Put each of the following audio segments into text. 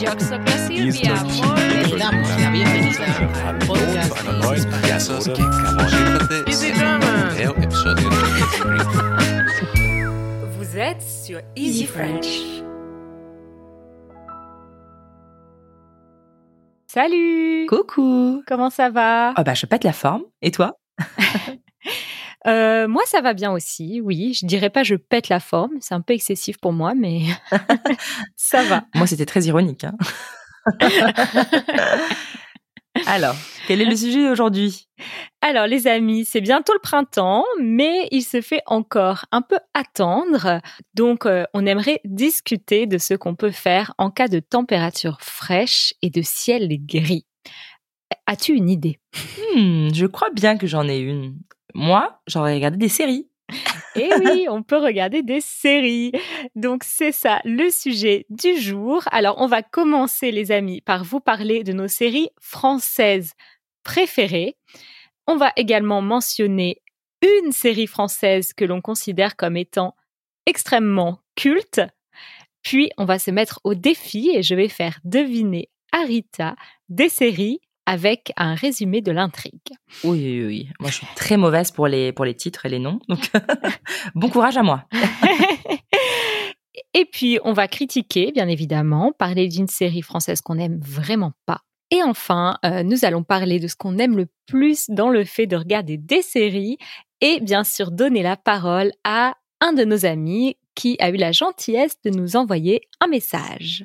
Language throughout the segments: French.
Einer neuen Vous êtes sur Easy French. Salut. Coucou. Comment ça va? Ah bah je pète la forme. Et toi? Euh, Moi, ça va bien aussi, oui. Je dirais pas je pète la forme, c'est un peu excessif pour moi, mais ça va. Moi c'était très ironique. hein. Alors, quel est le sujet d'aujourd'hui Alors les amis, c'est bientôt le printemps, mais il se fait encore un peu attendre. Donc euh, on aimerait discuter de ce qu'on peut faire en cas de température fraîche et de ciel gris. As-tu une idée? Hmm, Je crois bien que j'en ai une. Moi, j'aurais regardé des séries. Eh oui, on peut regarder des séries. Donc c'est ça le sujet du jour. Alors on va commencer les amis par vous parler de nos séries françaises préférées. On va également mentionner une série française que l'on considère comme étant extrêmement culte. Puis on va se mettre au défi et je vais faire deviner à Rita des séries avec un résumé de l'intrigue. Oui, oui, oui. Moi je suis très mauvaise pour les, pour les titres et les noms. Donc bon courage à moi. Et puis, on va critiquer, bien évidemment, parler d'une série française qu'on n'aime vraiment pas. Et enfin, euh, nous allons parler de ce qu'on aime le plus dans le fait de regarder des séries et bien sûr donner la parole à un de nos amis qui a eu la gentillesse de nous envoyer un message.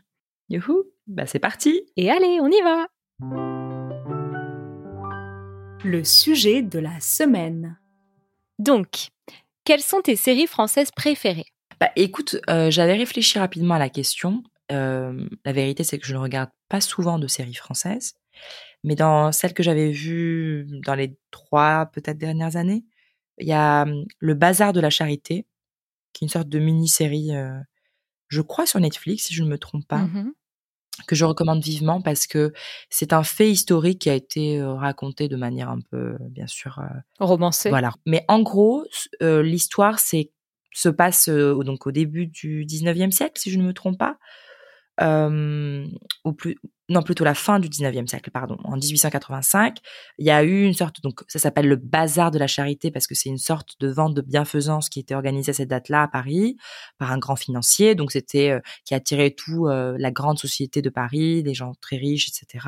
Youhou Bah c'est parti Et allez, on y va Le sujet de la semaine. Donc, quelles sont tes séries françaises préférées? Bah écoute, euh, j'avais réfléchi rapidement à la question. Euh, la vérité, c'est que je ne regarde pas souvent de séries françaises, mais dans celles que j'avais vues dans les trois peut-être dernières années, il y a Le Bazar de la Charité, qui est une sorte de mini-série, euh, je crois sur Netflix, si je ne me trompe pas, Mhm. Que je recommande vivement parce que c'est un fait historique qui a été euh, raconté de manière un peu, bien sûr, euh, Romancée voilà. Mais en gros, euh, l'histoire c'est se passe donc au début du 19e siècle, si je ne me trompe pas. Ou plus non plutôt la fin du 19e siècle pardon. En 1885 il y a eu une sorte donc ça s'appelle le bazar de la charité parce que c'est une sorte de vente de bienfaisance qui était organisée à cette date-là à Paris par un grand financier. Donc c'était euh, qui attirait tout euh, la grande société de Paris des gens très riches etc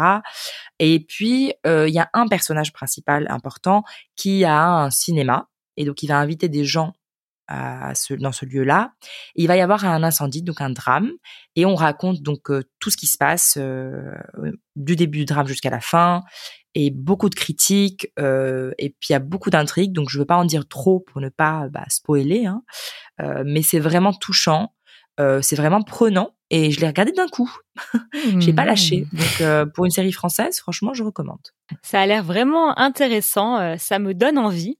et puis euh, il y a un personnage principal important qui a un cinéma et donc il va inviter des gens ce, dans ce lieu-là. Il va y avoir un incendie, donc un drame, et on raconte donc euh, tout ce qui se passe euh, du début du drame jusqu'à la fin, et beaucoup de critiques, euh, et puis il y a beaucoup d'intrigues, donc je veux pas en dire trop pour ne pas bah, spoiler, hein. Euh, mais c'est vraiment touchant, euh, c'est vraiment prenant, et je l'ai regardé d'un coup. J'ai pas lâché. Mhm. Donc euh, pour une série française, franchement, je recommande. Ça a l'air vraiment intéressant, euh, ça me donne envie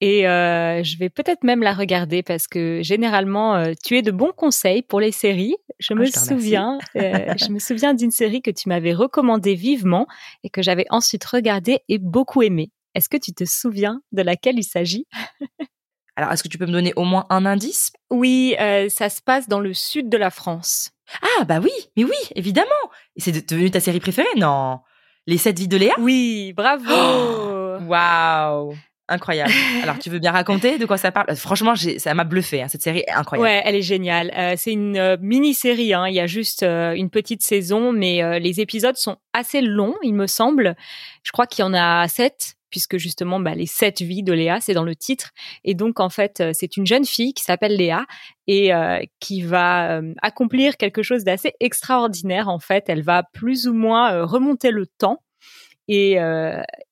et euh, je vais peut-être même la regarder parce que généralement tu es de bons conseils pour les séries. Je Ah, me je souviens, je me souviens d'une série que tu m'avais recommandée vivement et que j'avais ensuite regardée et beaucoup aimée. Est-ce que tu te souviens de laquelle il s'agit? Alors, est-ce que tu peux me donner au moins un indice? Oui, euh, ça se passe dans le sud de la France. Ah bah oui, mais oui, évidemment. C'est devenu ta série préférée Non. Les sept vies de Léa? Oui, bravo. Waouh Incroyable. Alors, tu veux bien raconter de quoi ça parle? Franchement, j'ai- ça m'a bluffé. hein, cette série est incroyable. Ouais, elle est géniale. Euh, c'est une euh, mini-série. Hein. Il y a juste euh, une petite saison, mais euh, les épisodes sont assez longs, il me semble. Je crois qu'il y en a sept, puisque justement, bah, les sept vies de Léa, c'est dans le titre. Et donc, en fait, euh, c'est une jeune fille qui s'appelle Léa et euh, qui va euh, accomplir quelque chose d'assez extraordinaire. En fait, elle va plus ou moins remonter le temps et,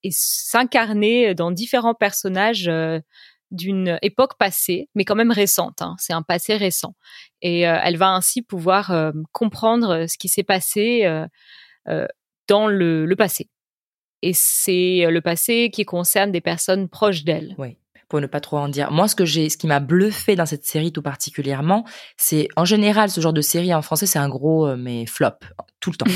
s'incarner dans différents personnages. d'une époque passée, mais quand même récente. hein. C'est un passé récent. Et elle va ainsi pouvoir comprendre ce qui s'est passé dans le passé. Et c'est euh, le passé qui concerne des personnes proches d'elle. Oui. Pour ne pas trop en dire. Moi, ce que j'ai, ce qui m'a bluffé dans cette série tout particulièrement, c'est en général ce genre de série en français, c'est un gros euh, mais flop tout le temps,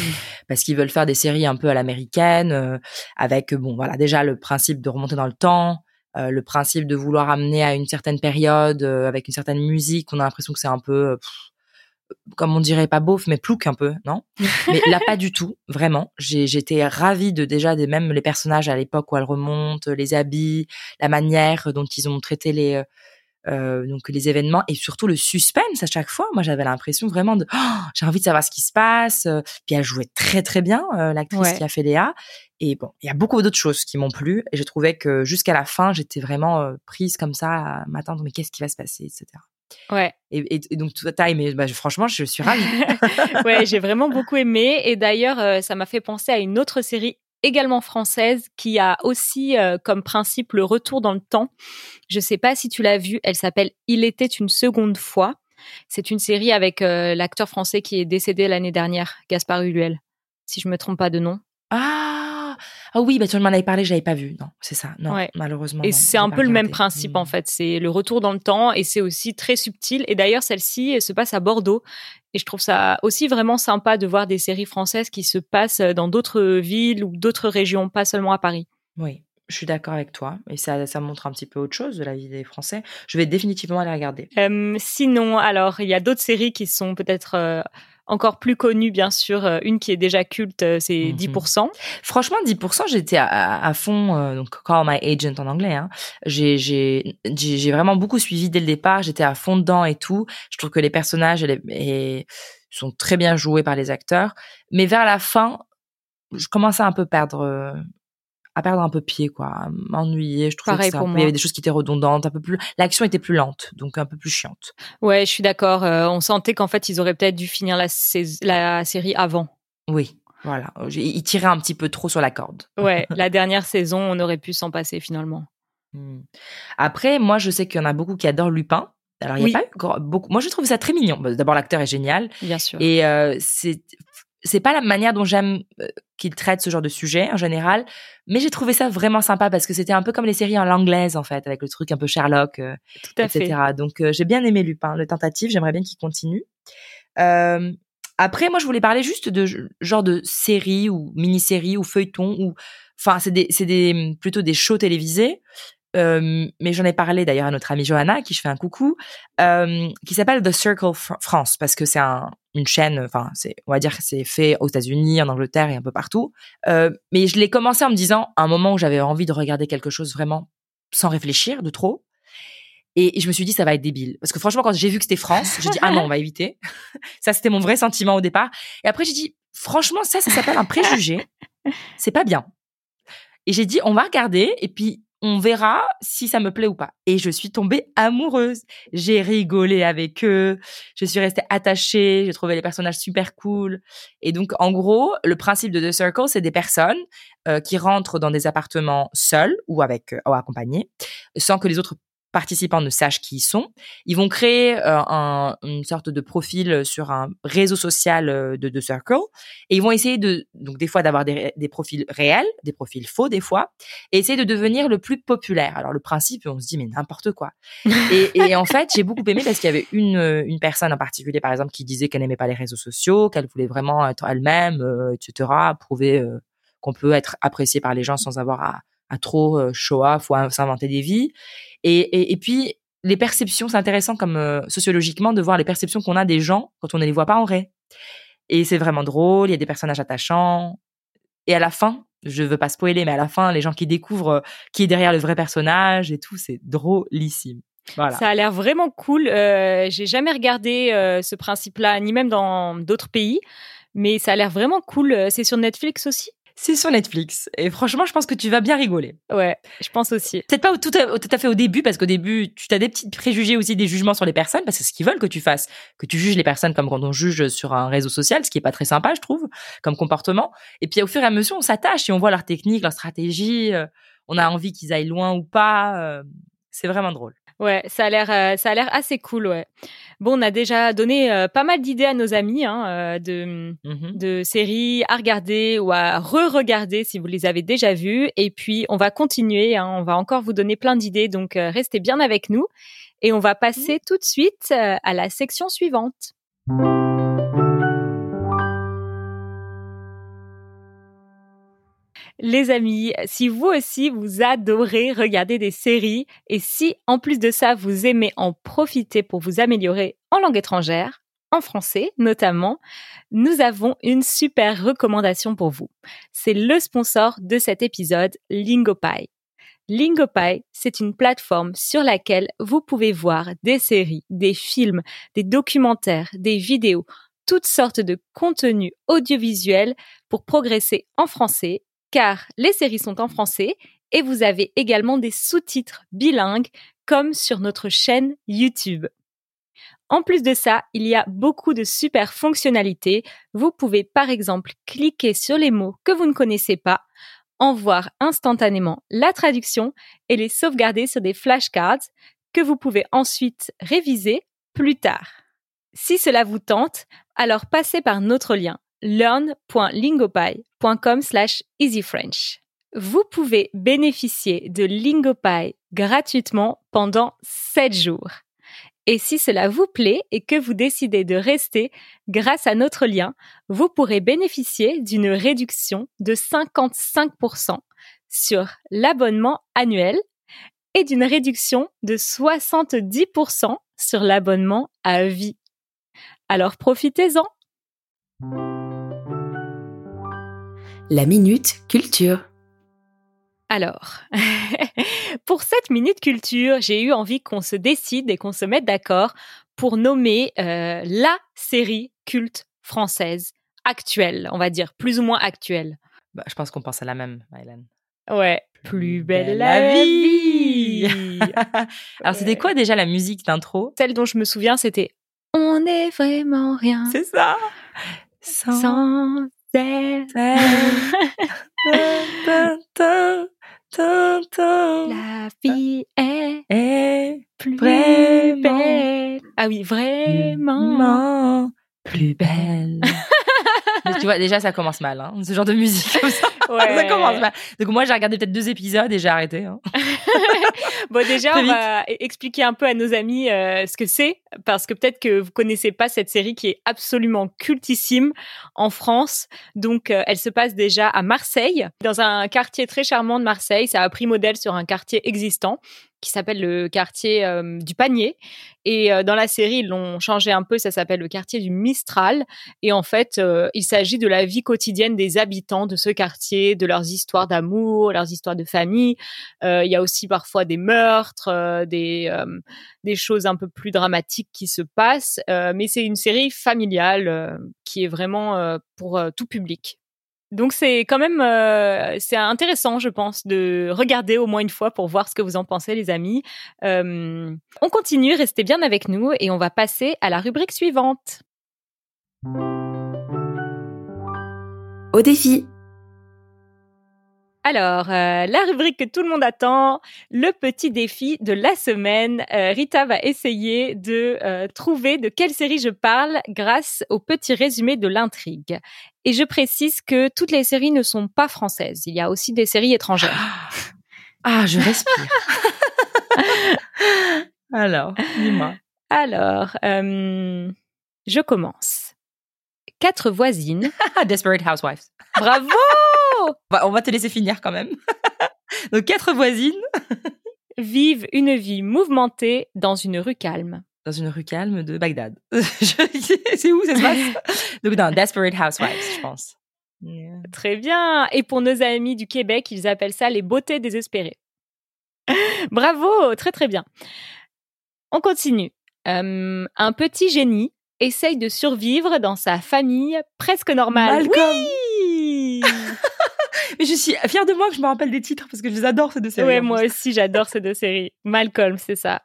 parce qu'ils veulent faire des séries un peu à l'américaine, euh, avec bon voilà déjà le principe de remonter dans le temps, euh, le principe de vouloir amener à une certaine période avec une certaine musique. On a l'impression que c'est un peu pff, comme on dirait pas beauf, mais plouc un peu, non? Mais là, pas du tout, vraiment. J'ai, j'étais ravie de déjà des même les personnages à l'époque où elles remontent, les habits, la manière dont ils ont traité les euh, euh, donc les événements et surtout le suspense à chaque fois. Moi, j'avais l'impression vraiment de oh, j'ai envie de savoir ce qui se passe. euh, Puis elle jouait très très bien euh, l'actrice Ouais. qui a fait Léa. Et bon, il y a beaucoup d'autres choses qui m'ont plu et je trouvais que jusqu'à la fin, j'étais vraiment euh, prise comme ça à m'attendre mais qu'est-ce qui va se passer, etc. Ouais. Et, et, et donc toi, t'as aimé bah, Franchement, je suis ravie. ouais, j'ai vraiment beaucoup aimé. Et d'ailleurs, euh, ça m'a fait penser à une autre série également française qui a aussi euh, comme principe le retour dans le temps. Je sais pas si tu l'as vue. Elle s'appelle Il était une seconde fois. C'est une série avec euh, l'acteur français qui est décédé l'année dernière, Gaspard Ulluel, si je me trompe pas de nom. Ah, ah oui, bah tu m'en avais parlé, j'avais pas vu. Non, c'est ça. Non, Ouais. malheureusement. Et c'est un peu le même principe Hmm. en fait. C'est le retour dans le temps et c'est aussi très subtil. Et d'ailleurs, celle-ci elle se passe à Bordeaux. Et je trouve ça aussi vraiment sympa de voir des séries françaises qui se passent dans d'autres villes ou d'autres régions, pas seulement à Paris. Oui, je suis d'accord avec toi. Et ça, ça montre un petit peu autre chose de la vie des Français. Je vais définitivement aller regarder. Euh, sinon, alors, il y a d'autres séries qui sont peut-être euh, encore plus connues, bien sûr. Euh, Une qui est déjà culte, euh, c'est Mhm. 10%. Franchement, 10%, j'étais à, fond, euh, donc call my agent en anglais. Hein. J'ai, vraiment beaucoup suivi dès le départ. J'étais à fond dedans et tout. Je trouve que les personnages et les- et sont très bien joués par les acteurs. Mais vers la fin, je commençais à un peu perdre, à perdre un peu pied, quoi, à m'ennuyer. Je trouvais Pareil que pour moi. il y avait des choses qui étaient redondantes, un peu plus. L'action était plus lente, donc un peu plus chiante. Ouais, je suis d'accord. Euh, on sentait qu'en fait, ils auraient peut-être dû finir la, sais- la série avant. Oui, voilà. J'ai- Il tirait un petit peu trop sur la corde. Ouais, la dernière saison, on aurait pu s'en passer finalement. Hmm. Après, moi, je sais qu'il y en a beaucoup qui adorent Lupin. Alors, il n'y Oui. a pas eu beaucoup. Moi, je trouve ça très mignon. Bah, D'abord, l'acteur est génial. Bien sûr. Et euh, c'est c'est pas la manière dont j'aime euh, qu'il traite ce genre de sujet en général, mais j'ai trouvé ça vraiment sympa parce que c'était un peu comme les séries en l'anglaise en fait, avec le truc un peu Sherlock, euh, Tout à etc. fait. Donc euh, j'ai bien aimé Lupin, le tentative, j'aimerais bien qu'il continue. Euh, après, moi, je voulais parler juste de genre de séries ou mini-séries ou feuilletons ou, enfin, c'est des, c'est des plutôt des shows télévisés. Mais j'en ai parlé d'ailleurs à notre amie Johanna, qui je fais un coucou, qui s'appelle The Circle Fr- France parce que c'est un, une chaîne, enfin, c'est, on va dire que c'est fait aux États-Unis, en Angleterre et un peu partout. Euh, mais je l'ai commencé en me disant, un moment où j'avais envie de regarder quelque chose vraiment sans réfléchir de trop. Et, et je me suis dit, ça va être débile. Parce que franchement, quand j'ai vu que c'était France, j'ai dit, ah non, on va éviter. ça, c'était mon vrai sentiment au départ. Et après, j'ai dit, franchement, ça, ça s'appelle un préjugé. C'est pas bien. Et j'ai dit, on va regarder et puis on verra si ça me plaît ou pas. Et je suis tombée amoureuse. J'ai rigolé avec eux. Je suis restée attachée. J'ai trouvé les personnages super cool. Et donc, en gros, le principe de The Circle, c'est des personnes euh, qui rentrent dans des appartements seuls ou avec euh, ou accompagnés, sans que les autres participants ne sachent qui ils sont. Ils vont créer euh, un- une sorte de profil sur un réseau social euh, de The Circle et ils vont essayer de donc des fois d'avoir des, profils réels, des profils faux des fois, et essayer de devenir le plus populaire. Alors le principe, on se dit mais n'importe quoi. et, et en fait, j'ai beaucoup aimé parce qu'il y avait une euh, une personne en particulier par exemple qui disait qu'elle n'aimait pas les réseaux sociaux, qu'elle voulait vraiment être elle-même, euh, etc. Prouver euh, qu'on peut être apprécié par les gens sans avoir à, à trop euh, ou à s'inventer des vies. Et, et, puis, les perceptions, c'est intéressant comme sociologiquement de voir les perceptions qu'on a des gens quand on ne les voit pas en vrai. Et c'est vraiment drôle, il y a des personnages attachants. Et à la fin, je veux pas spoiler, mais à la fin, les gens qui découvrent qui est derrière le vrai personnage et tout, c'est drôlissime. Voilà. Ça a l'air vraiment cool. Euh, J'ai jamais regardé euh, ce principe-là, ni même dans d'autres pays, mais ça a l'air vraiment cool. Euh, C'est sur Netflix aussi? C'est sur Netflix. Et franchement, je pense que tu vas bien rigoler. Ouais, je pense aussi. Peut-être pas au- tout à, tout à fait au début, parce qu'au début, tu as des petits préjugés aussi, des jugements sur les personnes, parce que c'est ce qu'ils veulent que tu fasses, que tu juges les personnes comme quand on juge sur un réseau social, ce qui est pas très sympa, je trouve, comme comportement. Et puis au fur et à mesure, on s'attache et on voit leur technique, leur stratégie, euh, on a envie qu'ils aillent loin ou pas. C'est vraiment drôle. Ouais, ça a l'air, euh, ça a l'air assez cool, ouais. Bon, on a déjà donné euh, pas mal d'idées à nos amis hein, euh, de, Mhm. de séries à regarder ou à re-regarder si vous les avez déjà vues. Et puis, on va continuer, hein, on va encore vous donner plein d'idées, donc restez bien avec nous. Et on va passer tout de suite à la section suivante. Les amis, si vous aussi vous adorez regarder des séries et si en plus de ça vous aimez en profiter pour vous améliorer en langue étrangère, en français notamment, nous avons une super recommandation pour vous. C'est le sponsor de cet épisode, Lingopie. Lingopie, c'est une plateforme sur laquelle vous pouvez voir des séries, des films, des documentaires, des vidéos, toutes sortes de contenus audiovisuels pour progresser en français, car les séries sont en français et vous avez également des sous-titres bilingues comme sur notre chaîne YouTube. En plus de ça, il y a beaucoup de super fonctionnalités. Vous pouvez par exemple cliquer sur les mots que vous ne connaissez pas, en voir instantanément la traduction et les sauvegarder sur des flashcards que vous pouvez ensuite réviser plus tard. Si cela vous tente, alors passez par notre lien learn.lingopie.com slash easyfrench. Vous pouvez bénéficier de Lingopie gratuitement pendant 7 jours. Et si cela vous plaît et que vous décidez de rester grâce à notre lien, vous pourrez bénéficier d'une réduction de 55% sur l'abonnement annuel et d'une réduction de 70% sur l'abonnement à vie. Alors profitez-en. La minute culture. Alors, pour cette minute culture, j'ai eu envie qu'on se décide et qu'on se mette d'accord pour nommer euh, la série culte française actuelle, on va dire, plus ou moins actuelle. Bah, je pense qu'on pense à la même, Mylène. Ouais, plus belle la vie. Alors, c'était quoi déjà la musique d'intro? Celle dont je me souviens, c'était On est vraiment rien C'est ça sans La vie est plus Vraiment. belle. Ah oui, vraiment. vraiment plus belle. Mais tu vois, déjà, ça commence mal, hein, ce genre de musique comme ça. Ouais. Ça commence mal. Donc, moi, j'ai regardé peut-être deux épisodes et j'ai arrêté. hein. Bon, déjà, on va e- expliquer un peu à nos amis euh, ce que c'est, parce que peut-être que vous connaissez pas cette série qui est absolument cultissime en France. Donc, euh, elle se passe déjà à Marseille, dans un quartier très charmant de Marseille. Ça a pris modèle sur un quartier existant qui s'appelle le quartier du Panier. Et dans la série, ils l'ont changé un peu. Ça s'appelle le quartier du Mistral. Et en fait, il s'agit de la vie quotidienne des habitants de ce quartier, de leurs histoires d'amour, leurs histoires de famille. Il y a aussi parfois des meurtres, des, des choses un peu plus dramatiques qui se passent. Mais c'est une série familiale qui est vraiment pour tout public. Donc c'est quand même euh, c'est intéressant, je pense, de regarder au moins une fois pour voir ce que vous en pensez, les amis. Euh, on continue, restez bien avec nous et on va passer à la rubrique suivante. Au défi. Alors, euh, la rubrique que tout le monde attend, le petit défi de la semaine. Euh, Rita va essayer de euh, trouver de quelle série je parle grâce au petit résumé de l'intrigue. Et je précise que toutes les séries ne sont pas françaises. Il y a aussi des séries étrangères. Ah, je respire. Alors, dis-moi. Alors, je commence. Quatre voisines. Ah, Desperate Housewives. Bravo On va, on va te laisser finir quand même. Donc, quatre voisines Vivent une vie mouvementée dans une rue calme. dans une rue calme de Bagdad. C'est où ça se passe? Donc, dans Desperate Housewives, je pense. Yeah. Très bien. Et pour nos amis du Québec, ils appellent ça les beautés désespérées. Bravo, très très bien. On continue. Euh, un petit génie essaye de survivre dans sa famille presque normale. Malcolm. Oui Mais je suis fière de moi que je me rappelle des titres parce que je les adore ces deux séries. Ouais, en moi aussi, j'adore ces deux séries. Malcolm, c'est ça.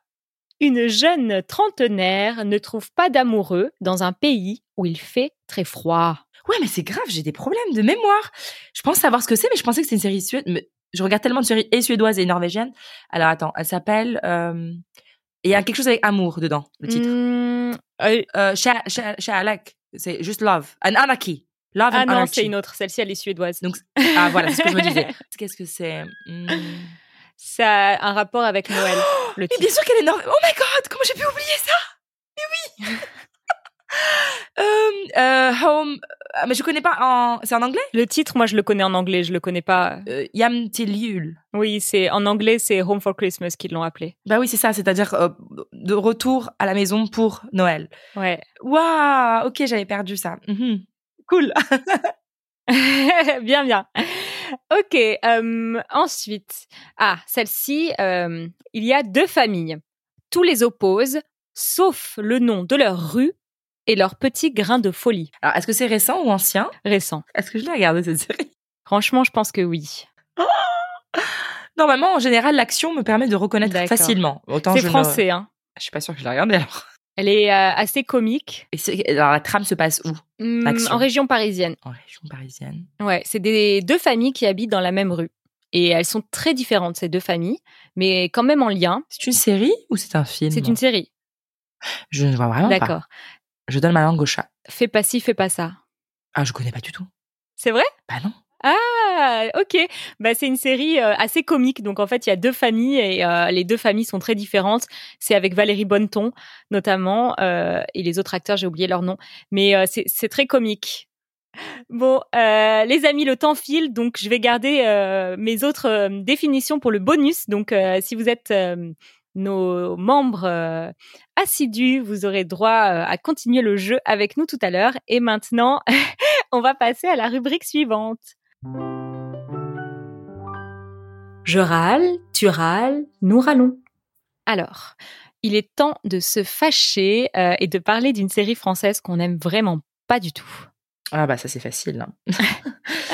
Une jeune trentenaire ne trouve pas d'amoureux dans un pays où il fait très froid. Ouais, mais c'est grave, j'ai des problèmes de mémoire. Je pense savoir ce que c'est, mais je pensais que c'était une série suédoise. Mais je regarde tellement de séries et suédoises et norvégiennes. Alors attends, elle s'appelle. euh, et Il y a quelque chose avec amour dedans, le titre. Hmm, euh, Euh, Shalak, c'est juste Love. And Anarchy. Love ah and non, c'est une autre. Celle-ci, elle est suédoise. Donc, ah voilà, c'est ce que je me disais. Qu'est-ce que c'est Hmm. Ça a un rapport avec Noël, le Mais bien sûr qu'elle est norvégienne. Oh my god, comment j'ai pu oublier ça? Mais oui. euh, euh, home, Ah, mais je connais pas en. C'est en anglais? Le titre, moi, je le connais en anglais, je le connais pas. euh, Yam Yule. Oui, c'est en anglais, c'est Home for Christmas qu'ils l'ont appelé. Bah oui, c'est ça, c'est-à-dire euh, de retour à la maison pour Noël. Ouais. Waouh, ok, j'avais perdu ça. Mhm. Cool. bien, bien. Ok. euh, ensuite, ah, celle-ci, euh, il y a deux familles. Tous les opposent, sauf le nom de leur rue et leur petit grain de folie Alors, est-ce que c'est récent ou ancien? Récent. Est-ce que je l'ai regardé cette série? Franchement, je pense que oui. Normalement, en général, l'action me permet de reconnaître facilement. C'est je ne- français, hein. Je suis pas sûre que je l'ai regardé alors. Elle est euh, assez comique. Et alors, la trame se passe où? Hum, en région parisienne. En région parisienne. Ouais, c'est des deux familles qui habitent dans la même rue. Et elles sont très différentes, ces deux familles, mais quand même en lien. C'est une série ou c'est un film? C'est une série. Je ne vois vraiment pas. D'accord. Je donne ma langue au chat. Fais pas ci, fais pas ça. Ah, je connais pas du tout. C'est vrai? Bah non. Ah, ok. Bah, c'est une série euh, assez comique. Donc, en fait, il y a deux familles et euh, les deux familles sont très différentes. C'est avec Valérie Bonneton, notamment, euh, et les autres acteurs, j'ai oublié leur nom. Mais euh, c'est très comique. Bon, euh, les amis, le temps file, donc je vais garder euh, mes autres définitions pour le bonus. Donc, si vous êtes nos membres euh, assidus, vous aurez droit à continuer le jeu avec nous tout à l'heure. Et maintenant, on va passer à la rubrique suivante. Je râle, tu râles, nous râlons. Alors, il est temps de se fâcher euh, et de parler d'une série française qu'on n'aime vraiment pas du tout. Ah bah ça c'est facile. hein.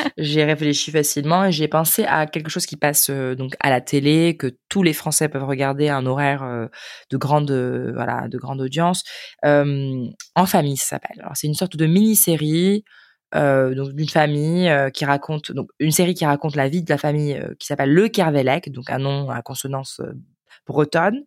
j'ai réfléchi facilement et j'ai pensé à quelque chose qui passe euh, donc à la télé que tous les Français peuvent regarder à un horaire euh, de grande euh, voilà de grande audience. Euh, en famille ça s'appelle. Alors c'est une sorte de mini-série euh, donc d'une famille euh, qui raconte donc une série qui raconte la vie de la famille euh, qui s'appelle Le Kervelec donc un nom à consonance bretonne.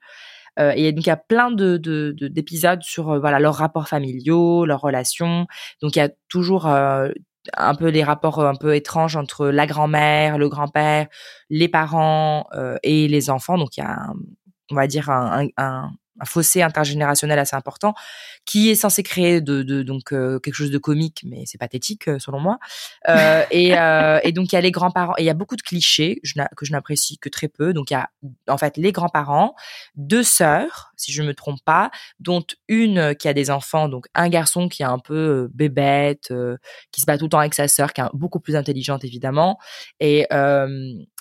Et donc il y a plein de de- de- d'épisodes sur voilà leurs rapports familiaux, leurs relations. Donc il y a toujours un peu les rapports un peu étranges entre la grand-mère, le grand-père, les parents et les enfants. Donc il y a, on va dire un, un, un- fossé intergénérationnel assez important qui est censé créer de, de donc euh, quelque chose de comique, mais c'est pathétique euh, selon moi. Euh, et, euh, et donc il y a les grands-parents et il y a beaucoup de clichés que je n'apprécie que très peu. Donc il y a en fait les grands-parents, deux sœurs, si je me trompe pas, dont une qui a des enfants, donc un garçon qui est un peu bébête, qui se bat tout le temps avec sa sœur, qui est beaucoup plus intelligente évidemment, et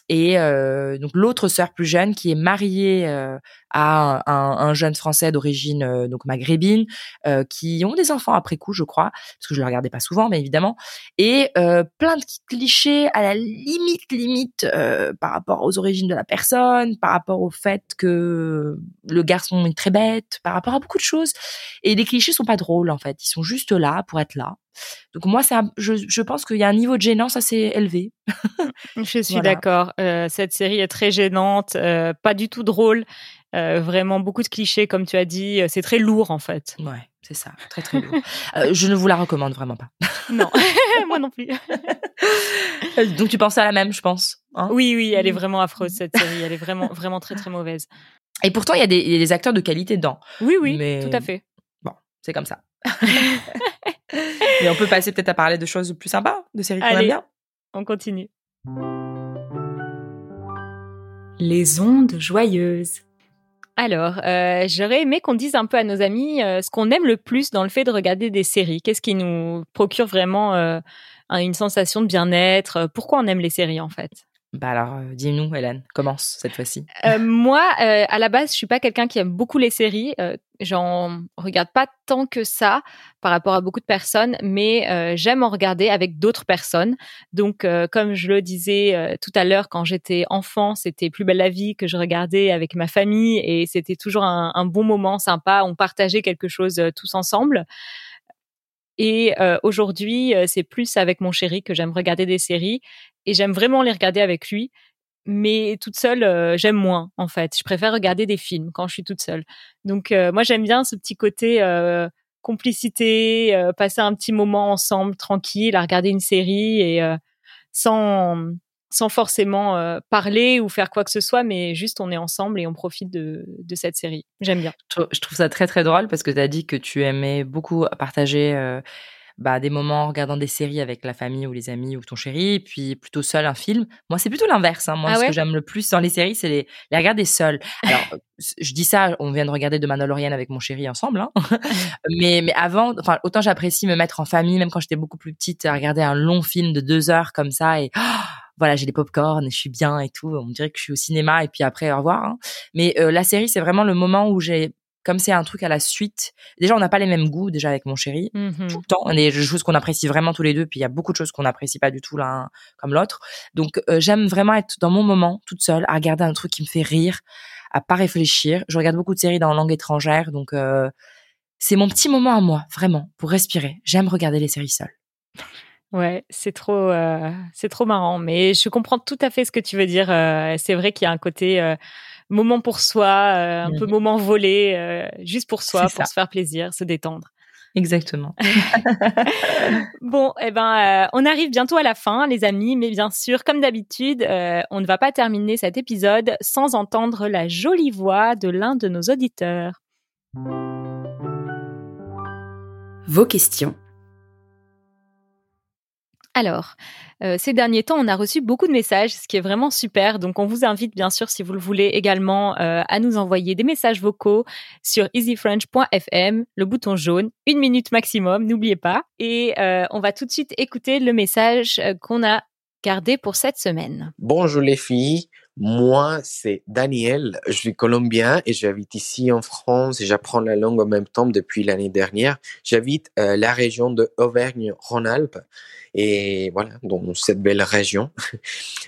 et euh, donc l'autre sœur plus jeune qui est mariée euh, à un, un jeune français d'origine euh, donc maghrébine, euh, qui ont des enfants après coup, je crois, parce que je le regardais pas souvent, mais évidemment, et euh, plein de clichés à la limite limite euh, par rapport aux origines de la personne, par rapport au fait que le garçon est très bête, par rapport à beaucoup de choses. Et les clichés sont pas drôles en fait, ils sont juste là pour être là. Donc moi, je, je pense qu'il y a un niveau de gênance assez élevé. Je suis Voilà. d'accord. Euh, cette série est très gênante, euh, pas du tout drôle. euh, vraiment beaucoup de clichés, comme tu as dit. C'est très lourd, en fait. Ouais, c'est ça, très très lourd. Euh, je ne vous la recommande vraiment pas. Non, moi non plus. Donc tu pensais à la même, je pense. hein? Oui, oui, elle est vraiment affreuse, cette série. Elle est vraiment, vraiment très, très mauvaise. Et pourtant, il y, a des- il y a des acteurs de qualité dedans. Oui, oui, Mais- tout à fait. Bon, c'est comme ça. Mais on peut passer peut-être à parler de choses plus sympas, de séries qu'on aime bien. On continue. Les ondes joyeuses. Alors, euh, j'aurais aimé qu'on dise un peu à nos amis euh, ce qu'on aime le plus dans le fait de regarder des séries. Qu'est-ce qui nous procure vraiment euh, un- une sensation de bien-être? Pourquoi on aime les séries, en fait? Bah alors, euh, dis-nous, Hélène, commence cette fois-ci. Euh, moi, euh, à la base, je suis pas quelqu'un qui aime beaucoup les séries. Euh, J'en regarde pas tant que ça par rapport à beaucoup de personnes, mais euh, j'aime en regarder avec d'autres personnes. Donc, comme je le disais tout à l'heure, quand j'étais enfant, c'était Plus belle la vie que je regardais avec ma famille et c'était toujours un, un bon moment sympa. On partageait quelque chose tous ensemble. Et euh, aujourd'hui, euh, c'est plus avec mon chéri que j'aime regarder des séries et j'aime vraiment les regarder avec lui mais toute seule, euh, j'aime moins en fait. Je préfère regarder des films quand je suis toute seule. Donc euh, moi j'aime bien ce petit côté euh, complicité, euh, passer un petit moment ensemble tranquille, à regarder une série et sans sans forcément euh, parler ou faire quoi que ce soit, mais juste on est ensemble et on profite de, cette série. J'aime bien. Je trouve ça très très drôle parce que tu as dit que tu aimais beaucoup partager euh, bah, des moments en regardant des séries avec la famille ou les amis ou ton chéri, et puis plutôt seul un film. Moi, c'est plutôt l'inverse. Hein. Moi, Ah ce que j'aime le plus dans les séries, c'est les, les regarder seul. Alors, euh, je dis ça, on vient de regarder The Mandalorian avec mon chéri ensemble, hein. mais mais avant, enfin, autant j'apprécie me mettre en famille, même quand j'étais beaucoup plus petite, à regarder un long film de deux heures comme ça et ah, voilà, j'ai les popcorn et je suis bien et tout. On dirait que je suis au cinéma et puis après au revoir. hein. Mais euh, la série, c'est vraiment le moment où j'ai, comme c'est un truc à la suite. Déjà, on n'a pas les mêmes goûts déjà avec mon chéri Mhm. tout le temps. Y a des choses qu'on apprécie vraiment tous les deux, puis il y a beaucoup de choses qu'on n'apprécie pas du tout l'un comme l'autre. Donc euh, j'aime vraiment être dans mon moment, toute seule, à regarder un truc qui me fait rire, à pas réfléchir. Je regarde beaucoup de séries dans langue étrangère, donc euh, c'est mon petit moment à moi, vraiment, pour respirer. J'aime regarder les séries seule. Ouais, c'est trop, euh, c'est trop marrant. Mais je comprends tout à fait ce que tu veux dire. Euh, c'est vrai qu'il y a un côté moment pour soi, euh, un Mhm. peu moment volé, euh, juste pour soi, pour se faire plaisir, se détendre. Exactement. Bon, eh ben, euh, on arrive bientôt à la fin, les amis. Mais bien sûr, comme d'habitude, euh, on ne va pas terminer cet épisode sans entendre la jolie voix de l'un de nos auditeurs. Vos questions. Alors, euh, ces derniers temps, on a reçu beaucoup de messages, ce qui est vraiment super. Donc, on vous invite, bien sûr, si vous le voulez, également euh, à nous envoyer des messages vocaux sur easyfrench.fm, le bouton jaune, une minute maximum, n'oubliez pas. Et euh, on va tout de suite écouter le message qu'on a gardé pour cette semaine. Bonjour les filles, moi c'est Daniel, je suis colombien et j'habite ici en France et j'apprends la langue en même temps depuis l'année dernière. J'habite euh, la région de Auvergne-Rhône-Alpes et voilà, dans cette belle région.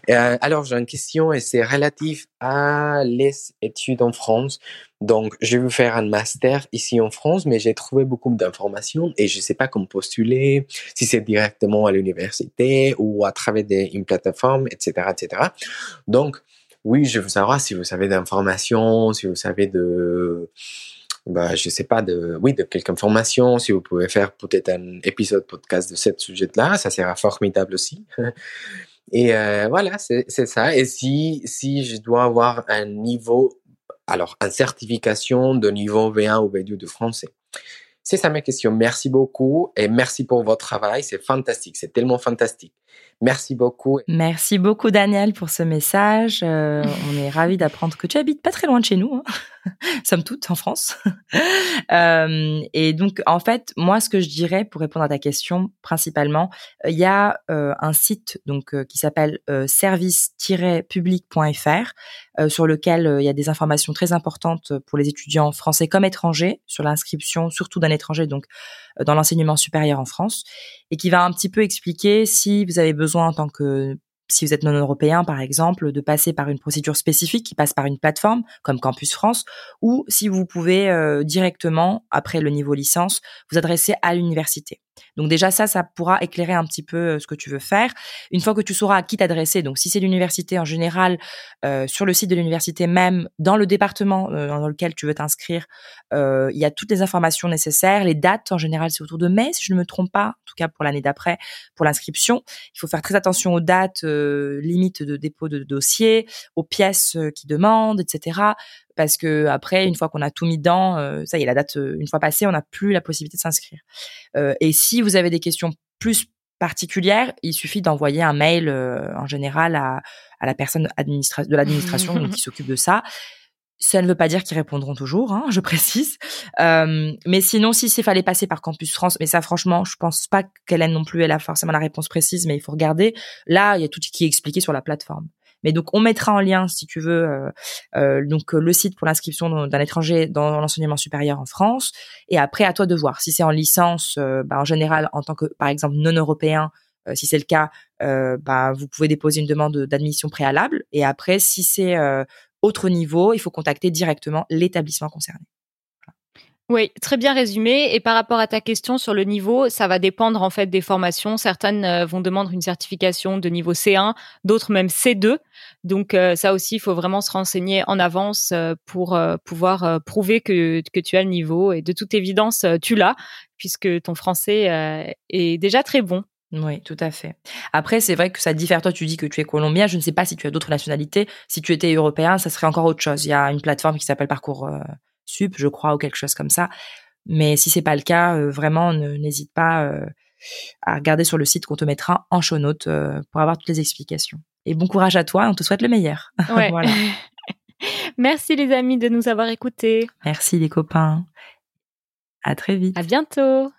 Euh, alors j'ai une question et c'est relatif à les études en France. Donc je vais faire un master ici en France, mais j'ai trouvé beaucoup d'informations et je sais pas comment postuler, si c'est directement à l'université ou à travers une plateforme, etc., etc. Donc, oui, je veux savoir si vous savez d'informations, si vous savez de, bah, je sais pas, de, oui, de quelques informations, si vous pouvez faire peut-être un épisode podcast de ce sujet-là, ça sera formidable aussi. Et euh, voilà, c'est ça. Et si, si je dois avoir un niveau, alors, une certification de niveau V1 ou V2 de français. C'est ça ma question. Merci beaucoup et merci pour votre travail. C'est fantastique. C'est tellement fantastique. Merci beaucoup. Merci beaucoup Daniel pour ce message. Euh, on est ravis d'apprendre que tu habites pas très loin de chez nous, hein. somme toute en France. Euh, et donc en fait, moi ce que je dirais pour répondre à ta question principalement, euh, il y a euh, un site donc qui s'appelle service-public.fr sur lequel il y a des informations très importantes pour les étudiants français comme étrangers sur l'inscription, surtout d'un étranger donc dans l'enseignement supérieur en France et qui va un petit peu expliquer si vous avez besoin en tant que si vous êtes non européen, par exemple, de passer par une procédure spécifique qui passe par une plateforme comme Campus France, ou si vous pouvez euh, directement, après le niveau licence, vous adresser à l'université. Donc déjà ça, ça pourra éclairer un petit peu euh, ce que tu veux faire. Une fois que tu sauras à qui t'adresser, donc si c'est l'université en général, euh, sur le site de l'université même, dans le département euh, dans lequel tu veux t'inscrire, il y a toutes les informations nécessaires. Les dates en général c'est autour de mai, si je ne me trompe pas, en tout cas pour l'année d'après, pour l'inscription. Il faut faire très attention aux dates limites de dépôt de dossier, aux pièces qui demandent, etc. Parce que après, une fois qu'on a tout mis dedans, euh, ça y est, la date euh, une fois passée, on n'a plus la possibilité de s'inscrire. Euh, et si vous avez des questions plus particulières, il suffit d'envoyer un mail euh, en général à, à la personne de l'administration qui s'occupe de ça. Ça ne veut pas dire qu'ils répondront toujours, hein, je précise. Euh, mais sinon, si c'est fallait passer par Campus France, mais ça, franchement, je pense pas qu'Hélène non plus, elle a forcément la réponse précise, mais il faut regarder. Là, il y a tout qui est expliqué sur la plateforme. Mais donc, on mettra en lien, si tu veux, euh, euh, donc le site pour l'inscription d'un étranger dans l'enseignement supérieur en France. Et après, à toi de voir. Si c'est en licence, euh, bah, en général, en tant que, par exemple, non européen, euh, si c'est le cas, euh, bah, vous pouvez déposer une demande d'admission préalable. Et après, si c'est euh, autre niveau, il faut contacter directement l'établissement concerné. Oui, très bien résumé. Et par rapport à ta question sur le niveau, ça va dépendre en fait des formations. Certaines euh, vont demander une certification de niveau C1, d'autres même C2. Donc euh, ça aussi, il faut vraiment se renseigner en avance euh, pour pouvoir prouver que, que tu as le niveau. Et de toute évidence, tu l'as, puisque ton français est déjà très bon. Oui, tout à fait. Après, c'est vrai que ça diffère. Toi, tu dis que tu es colombien. Je ne sais pas si tu as d'autres nationalités. Si tu étais européen, ça serait encore autre chose. Il y a une plateforme qui s'appelle Parcours Sup, je crois, ou quelque chose comme ça. Mais si c'est pas le cas, euh, vraiment, n'hésite pas. euh, à regarder sur le site qu'on te mettra en show notes euh, pour avoir toutes les explications. Et bon courage à toi, on te souhaite le meilleur. Ouais. voilà. Merci les amis de nous avoir écoutés. Merci les copains. À très vite. À bientôt.